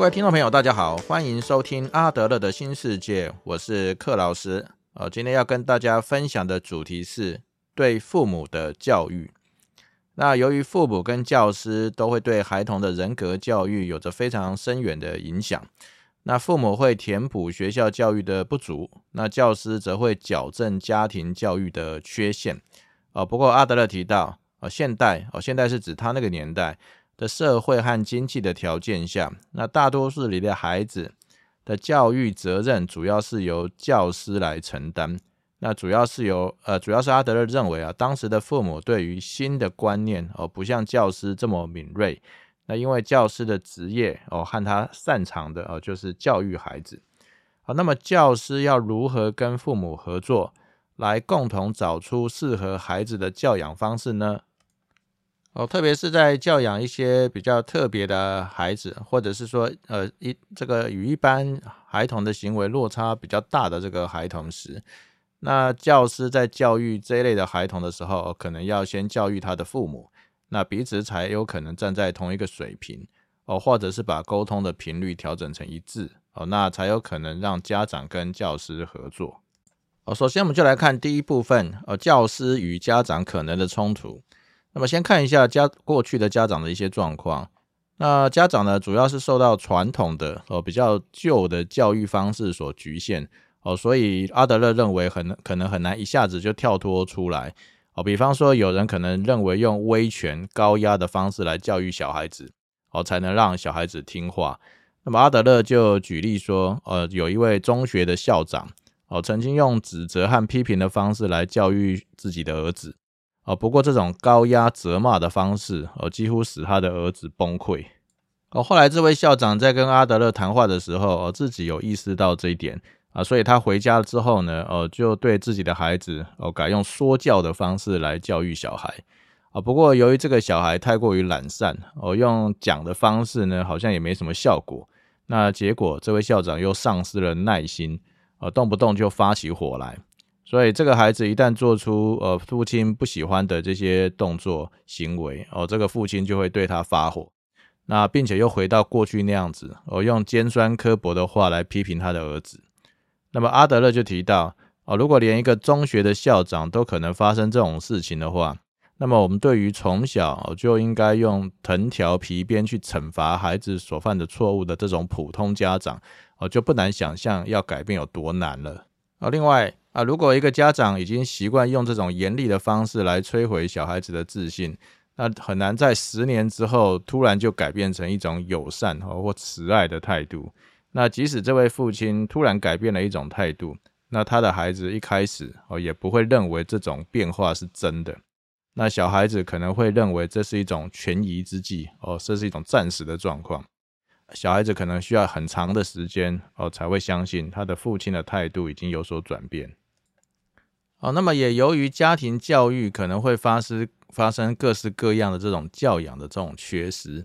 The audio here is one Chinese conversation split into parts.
各位听众朋友，大家好，欢迎收听阿德勒的新世界，我是克老师。呃，今天要跟大家分享的主题是对父母的教育。那由于父母跟教师都会对孩童的人格教育有着非常深远的影响。那父母会填补学校教育的不足，那教师则会矫正家庭教育的缺陷。哦，不过阿德勒提到，哦，现代，哦，现代是指他那个年代。的社会和经济的条件下，那大多数里的孩子的教育责任主要是由教师来承担。那主要是由呃，主要是阿德勒认为啊，当时的父母对于新的观念哦，不像教师这么敏锐。那因为教师的职业哦，和他擅长的哦，就是教育孩子。好，那么教师要如何跟父母合作，来共同找出适合孩子的教养方式呢？哦，特别是在教养一些比较特别的孩子，或者是说，呃，一这个与一般孩童的行为落差比较大的这个孩童时，那教师在教育这一类的孩童的时候，可能要先教育他的父母，那彼此才有可能站在同一个水平，哦，或者是把沟通的频率调整成一致，哦，那才有可能让家长跟教师合作。哦，首先我们就来看第一部分，哦，教师与家长可能的冲突。那么先看一下家过去的家长的一些状况。那家长呢，主要是受到传统的哦比较旧的教育方式所局限哦，所以阿德勒认为很可能很难一下子就跳脱出来哦。比方说，有人可能认为用威权高压的方式来教育小孩子哦，才能让小孩子听话。那么阿德勒就举例说，呃，有一位中学的校长哦，曾经用指责和批评的方式来教育自己的儿子。哦，不过这种高压责骂的方式，哦，几乎使他的儿子崩溃。哦，后来这位校长在跟阿德勒谈话的时候，哦，自己有意识到这一点啊，所以他回家了之后呢，哦，就对自己的孩子，哦，改用说教的方式来教育小孩。啊，不过由于这个小孩太过于懒散，哦，用讲的方式呢，好像也没什么效果。那结果，这位校长又丧失了耐心，呃，动不动就发起火来。所以这个孩子一旦做出呃父亲不喜欢的这些动作行为哦，这个父亲就会对他发火，那并且又回到过去那样子哦，用尖酸刻薄的话来批评他的儿子。那么阿德勒就提到哦，如果连一个中学的校长都可能发生这种事情的话，那么我们对于从小就应该用藤条皮鞭去惩罚孩子所犯的错误的这种普通家长哦，就不难想象要改变有多难了啊。另外。啊，如果一个家长已经习惯用这种严厉的方式来摧毁小孩子的自信，那很难在十年之后突然就改变成一种友善或慈爱的态度。那即使这位父亲突然改变了一种态度，那他的孩子一开始哦也不会认为这种变化是真的。那小孩子可能会认为这是一种权宜之计哦，这是一种暂时的状况。小孩子可能需要很长的时间哦才会相信他的父亲的态度已经有所转变。哦，那么也由于家庭教育可能会发生发生各式各样的这种教养的这种缺失，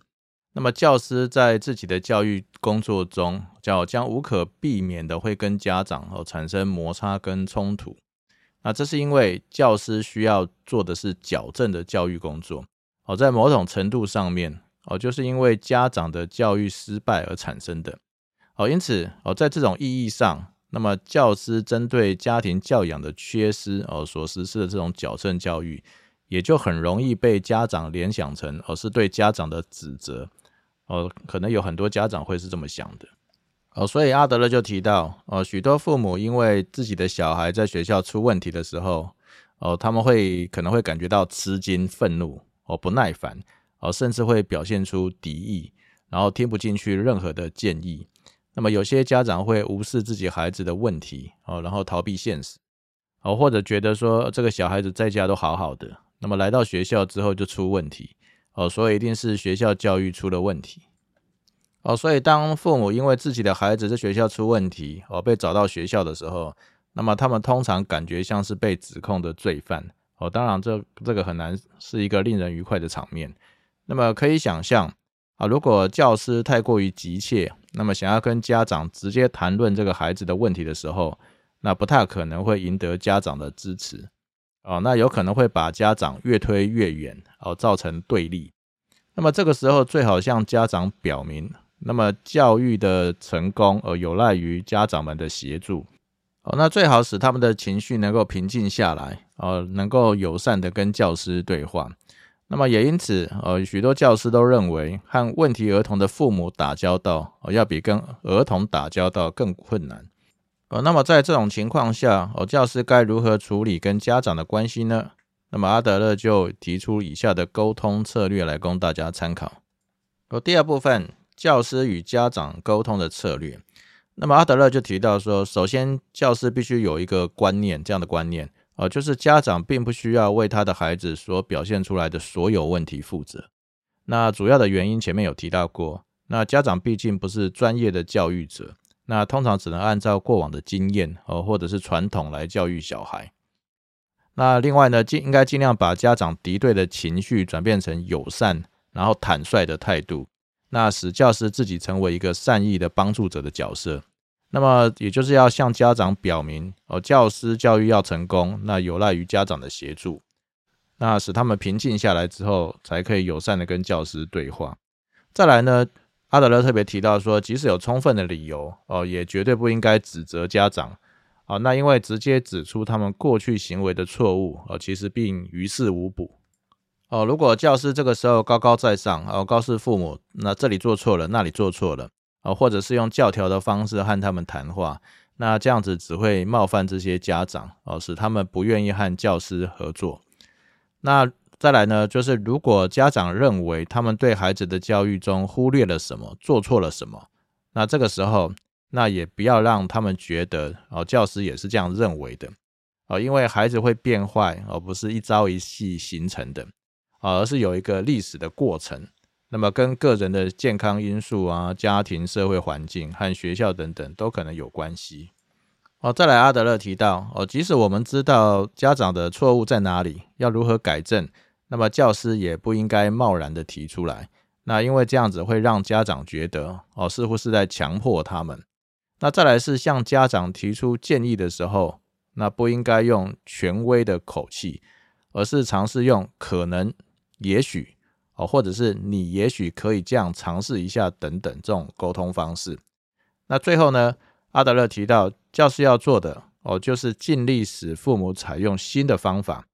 那么教师在自己的教育工作中，叫将无可避免的会跟家长哦产生摩擦跟冲突。那这是因为教师需要做的是矫正的教育工作，哦，在某种程度上面哦，就是因为家长的教育失败而产生的。哦，因此哦，在这种意义上。那么，教师针对家庭教养的缺失哦，所实施的这种矫正教育，也就很容易被家长联想成哦是对家长的指责哦，可能有很多家长会是这么想的哦。所以阿德勒就提到哦，许多父母因为自己的小孩在学校出问题的时候哦，他们会可能会感觉到吃惊、愤怒哦、不耐烦哦，甚至会表现出敌意，然后听不进去任何的建议。那么有些家长会无视自己孩子的问题哦，然后逃避现实哦，或者觉得说这个小孩子在家都好好的，那么来到学校之后就出问题哦，所以一定是学校教育出了问题哦。所以当父母因为自己的孩子在学校出问题哦，被找到学校的时候，那么他们通常感觉像是被指控的罪犯哦。当然，这这个很难是一个令人愉快的场面。那么可以想象。啊，如果教师太过于急切，那么想要跟家长直接谈论这个孩子的问题的时候，那不太可能会赢得家长的支持。哦，那有可能会把家长越推越远，哦，造成对立。那么这个时候最好向家长表明，那么教育的成功而有赖于家长们的协助。哦，那最好使他们的情绪能够平静下来，呃，能够友善的跟教师对话。那么也因此，呃，许多教师都认为和问题儿童的父母打交道，呃，要比跟儿童打交道更困难。呃，那么在这种情况下，哦，教师该如何处理跟家长的关系呢？那么阿德勒就提出以下的沟通策略来供大家参考。哦，第二部分，教师与家长沟通的策略。那么阿德勒就提到说，首先教师必须有一个观念，这样的观念，呃，就是家长并不需要为他的孩子所表现出来的所有问题负责。那主要的原因前面有提到过，那家长毕竟不是专业的教育者，那通常只能按照过往的经验，呃，或者是传统来教育小孩。那另外呢，尽应该尽量把家长敌对的情绪转变成友善，然后坦率的态度。那使教师自己成为一个善意的帮助者的角色，那么也就是要向家长表明，哦，教师教育要成功，那有赖于家长的协助。那使他们平静下来之后，才可以友善的跟教师对话。再来呢，阿德勒特别提到说，即使有充分的理由，哦，也绝对不应该指责家长，啊，那因为直接指出他们过去行为的错误，哦，其实并于事无补。哦，如果教师这个时候高高在上，哦，告诉父母，那这里做错了，那里做错了，哦，或者是用教条的方式和他们谈话，那这样子只会冒犯这些家长，哦，使他们不愿意和教师合作。那再来呢，就是如果家长认为他们对孩子的教育中忽略了什么，做错了什么，那这个时候，那也不要让他们觉得，哦，教师也是这样认为的，哦，因为孩子会变坏，而不是一朝一夕形成的。而是有一个历史的过程，那么跟个人的健康因素啊、家庭、社会环境和学校等等都可能有关系。哦，再来，阿德勒提到，哦，即使我们知道家长的错误在哪里，要如何改正，那么教师也不应该贸然的提出来。那因为这样子会让家长觉得，哦，似乎是在强迫他们。那再来是向家长提出建议的时候，那不应该用权威的口气，而是尝试用可能。也许哦，或者是你也许可以这样尝试一下等等这种沟通方式。那最后呢，阿德勒提到教师要做的哦，就是尽力使父母采用新的方法。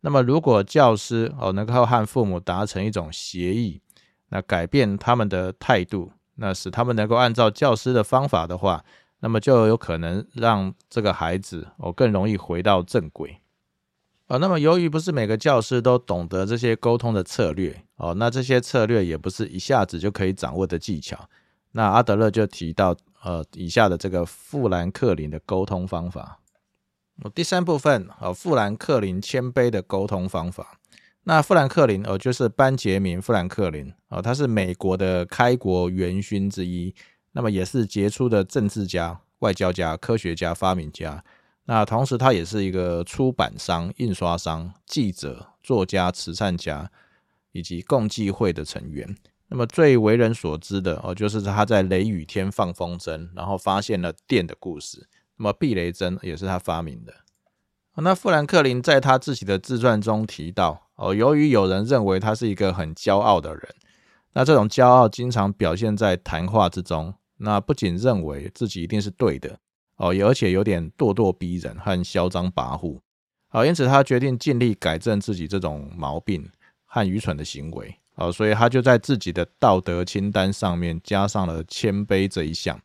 那么如果教师哦能够和父母达成一种协议，那改变他们的态度，那使他们能够按照教师的方法的话，那么就有可能让这个孩子哦更容易回到正轨。啊，那么由于不是每个教师都懂得这些沟通的策略哦，那这些策略也不是一下子就可以掌握的技巧。那阿德勒就提到呃以下的这个富兰克林的沟通方法。第三部分啊，富兰克林谦卑的沟通方法。那富兰克林哦，就是班杰明富兰克林哦，他是美国的开国元勋之一，那么也是杰出的政治家、外交家、科学家、发明家。那同时，他也是一个出版商、印刷商、记者、作家、慈善家以及共济会的成员。那么最为人所知的哦，就是他在雷雨天放风筝，然后发现了电的故事。那么避雷针也是他发明的。那富兰克林在他自己的自传中提到哦，由于有人认为他是一个很骄傲的人，那这种骄傲经常表现在谈话之中。那不仅认为自己一定是对的。哦，而且有点咄咄逼人和嚣张跋扈，好，因此他决定尽力改正自己这种毛病和愚蠢的行为，哦，所以他就在自己的道德清单上面加上了谦卑这一项，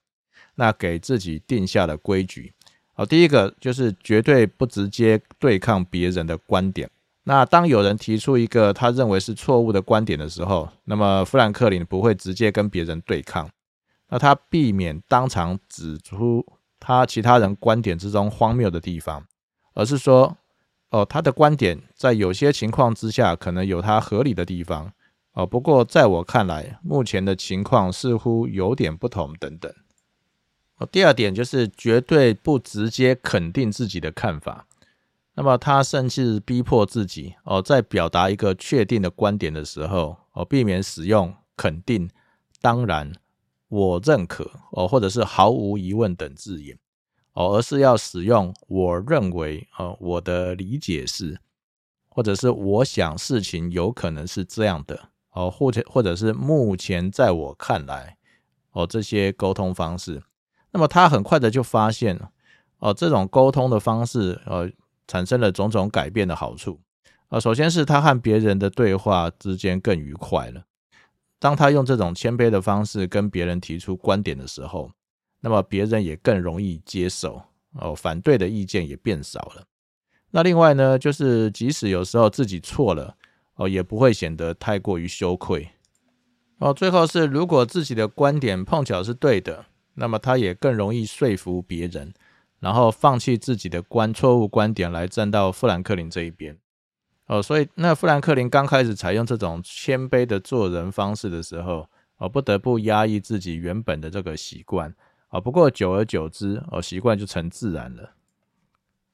那给自己定下了规矩，好，第一个就是绝对不直接对抗别人的观点，那当有人提出一个他认为是错误的观点的时候，那么富兰克林不会直接跟别人对抗，那他避免当场指出。他其他人观点之中荒谬的地方，而是说，哦，他的观点在有些情况之下可能有他合理的地方，哦，不过在我看来，目前的情况似乎有点不同等等。哦，第二点就是绝对不直接肯定自己的看法，那么他甚至逼迫自己，哦，在表达一个确定的观点的时候，哦，避免使用肯定、当然。我认可哦，或者是毫无疑问等字眼哦，而是要使用我认为哦，我的理解是，或者是我想事情有可能是这样的哦，或者或者是目前在我看来哦这些沟通方式。那么他很快的就发现哦这种沟通的方式呃产生了种种改变的好处。啊，首先是他和别人的对话之间更愉快了。当他用这种谦卑的方式跟别人提出观点的时候，那么别人也更容易接受哦，反对的意见也变少了。那另外呢，就是即使有时候自己错了哦，也不会显得太过于羞愧哦。最后是，如果自己的观点碰巧是对的，那么他也更容易说服别人，然后放弃自己的观错误观点来站到富兰克林这一边。哦，所以那富兰克林刚开始采用这种谦卑的做人方式的时候，哦，不得不压抑自己原本的这个习惯，啊，不过久而久之，哦，习惯就成自然了。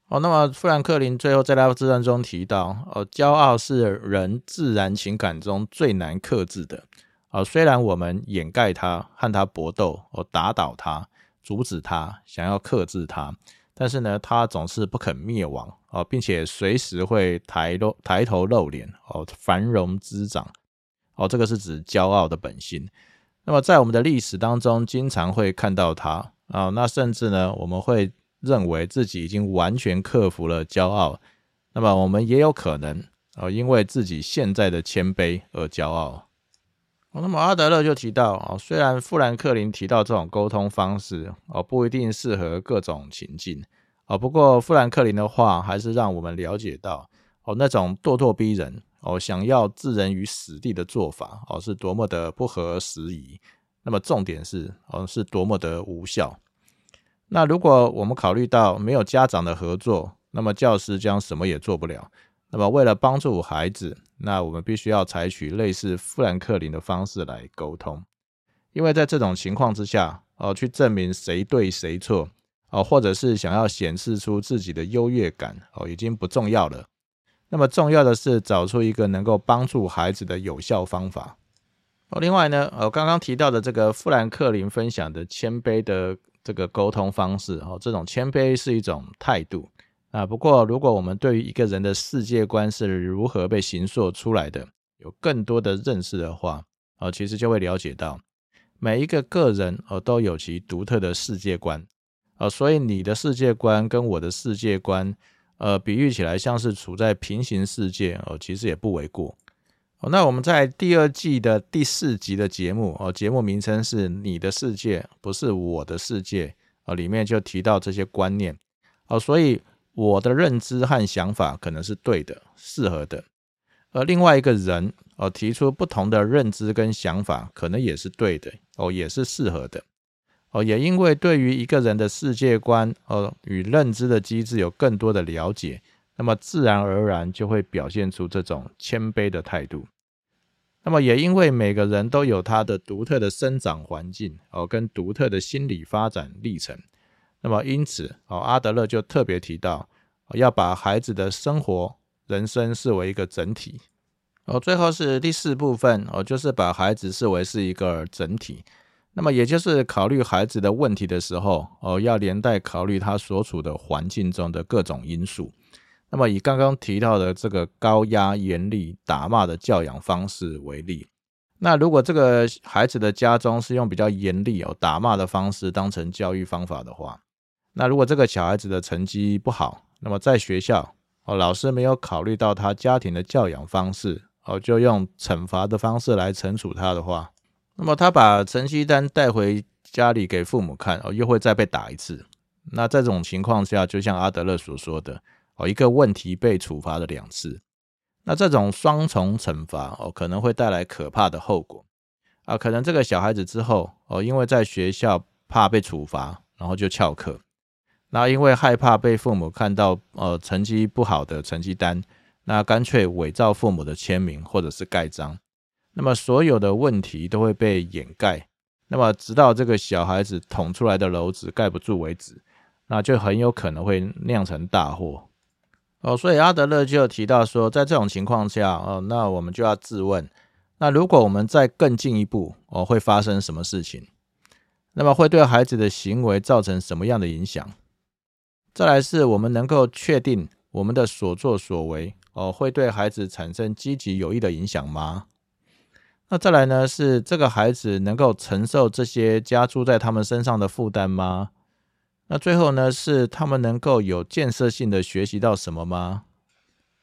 哦，那么富兰克林最后在他自传中提到，哦，骄傲是人自然情感中最难克制的，啊，虽然我们掩盖它，和它搏斗，哦，打倒它，阻止它，想要克制它。但是呢，他总是不肯灭亡哦，并且随时会抬露抬头露脸哦，繁荣滋长哦，这个是指骄傲的本性。那么在我们的历史当中，经常会看到他啊，那甚至呢，我们会认为自己已经完全克服了骄傲。那么我们也有可能哦，因为自己现在的谦卑而骄傲。那么阿德勒就提到啊，虽然富兰克林提到这种沟通方式哦，不一定适合各种情境哦，不过富兰克林的话还是让我们了解到哦，那种咄咄逼人哦，想要置人于死地的做法哦，是多么的不合时宜。那么重点是哦，是多么的无效。那如果我们考虑到没有家长的合作，那么教师将什么也做不了。那么为了帮助孩子。那我们必须要采取类似富兰克林的方式来沟通，因为在这种情况之下，哦，去证明谁对谁错，哦，或者是想要显示出自己的优越感，哦，已经不重要了。那么重要的是找出一个能够帮助孩子的有效方法。哦，另外呢，呃，刚刚提到的这个富兰克林分享的谦卑的这个沟通方式，哦，这种谦卑是一种态度。啊，不过如果我们对于一个人的世界观是如何被形塑出来的，有更多的认识的话，啊，其实就会了解到每一个个人哦都有其独特的世界观，啊，所以你的世界观跟我的世界观，呃，比喻起来像是处在平行世界哦，其实也不为过。哦，那我们在第二季的第四集的节目哦，节目名称是你的世界不是我的世界哦，里面就提到这些观念哦，所以。我的认知和想法可能是对的、适合的，而另外一个人哦提出不同的认知跟想法，可能也是对的哦，也是适合的哦。也因为对于一个人的世界观哦与认知的机制有更多的了解，那么自然而然就会表现出这种谦卑的态度。那么也因为每个人都有他的独特的生长环境哦，跟独特的心理发展历程。那么，因此，哦，阿德勒就特别提到，要把孩子的生活、人生视为一个整体。哦，最后是第四部分，哦，就是把孩子视为是一个整体。那么，也就是考虑孩子的问题的时候，哦，要连带考虑他所处的环境中的各种因素。那么，以刚刚提到的这个高压、严厉、打骂的教养方式为例，那如果这个孩子的家中是用比较严厉、哦打骂的方式当成教育方法的话，那如果这个小孩子的成绩不好，那么在学校哦，老师没有考虑到他家庭的教养方式哦，就用惩罚的方式来惩处他的话，那么他把成绩单带回家里给父母看哦，又会再被打一次。那这种情况下，就像阿德勒所说的哦，一个问题被处罚了两次，那这种双重惩罚哦，可能会带来可怕的后果啊，可能这个小孩子之后哦，因为在学校怕被处罚，然后就翘课。那因为害怕被父母看到，呃，成绩不好的成绩单，那干脆伪造父母的签名或者是盖章，那么所有的问题都会被掩盖，那么直到这个小孩子捅出来的篓子盖不住为止，那就很有可能会酿成大祸。哦，所以阿德勒就提到说，在这种情况下，哦，那我们就要自问，那如果我们再更进一步，哦，会发生什么事情？那么会对孩子的行为造成什么样的影响？再来是我们能够确定我们的所作所为哦，会对孩子产生积极有益的影响吗？那再来呢，是这个孩子能够承受这些加诸在他们身上的负担吗？那最后呢，是他们能够有建设性的学习到什么吗？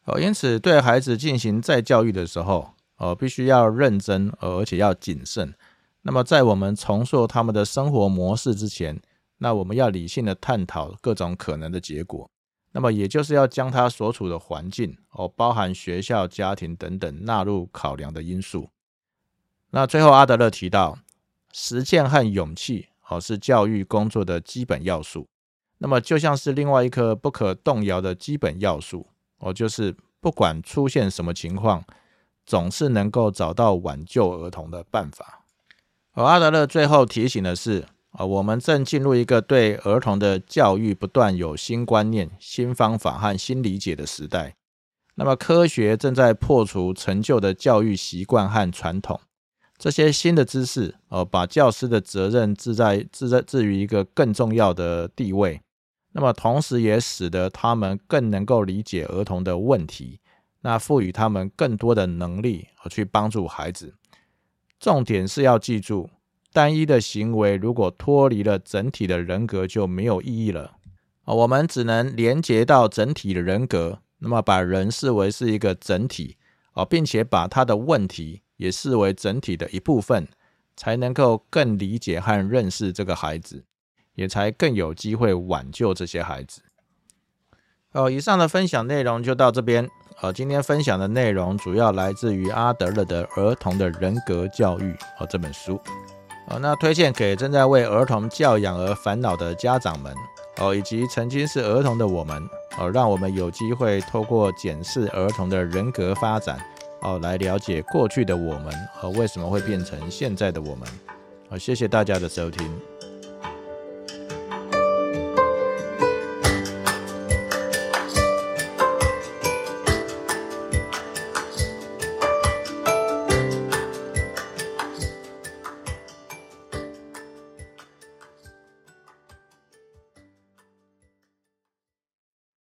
哦，因此对孩子进行再教育的时候，哦，必须要认真，而且要谨慎。那么在我们重塑他们的生活模式之前，那我们要理性的探讨各种可能的结果。那么也就是要将他所处的环境，哦，包含学校、家庭等等纳入考量的因素。那最后阿德勒提到，实践和勇气。哦，是教育工作的基本要素。那么，就像是另外一颗不可动摇的基本要素，哦，就是不管出现什么情况，总是能够找到挽救儿童的办法。而阿德勒最后提醒的是，啊，我们正进入一个对儿童的教育不断有新观念、新方法和新理解的时代。那么，科学正在破除陈旧的教育习惯和传统。这些新的知识，呃，把教师的责任置在置在置于一个更重要的地位。那么，同时也使得他们更能够理解儿童的问题，那赋予他们更多的能力，而去帮助孩子。重点是要记住，单一的行为如果脱离了整体的人格，就没有意义了。我们只能连接到整体的人格，那么把人视为是一个整体，哦，并且把他的问题。也视为整体的一部分，才能够更理解和认识这个孩子，也才更有机会挽救这些孩子。哦，以上的分享内容就到这边。呃，今天分享的内容主要来自于阿德勒的《儿童的人格教育》哦这本书。哦，那推荐给正在为儿童教养而烦恼的家长们哦，以及曾经是儿童的我们哦，让我们有机会透过检视儿童的人格发展。哦，来了解过去的我们和为什么会变成现在的我们。好，谢谢大家的收听。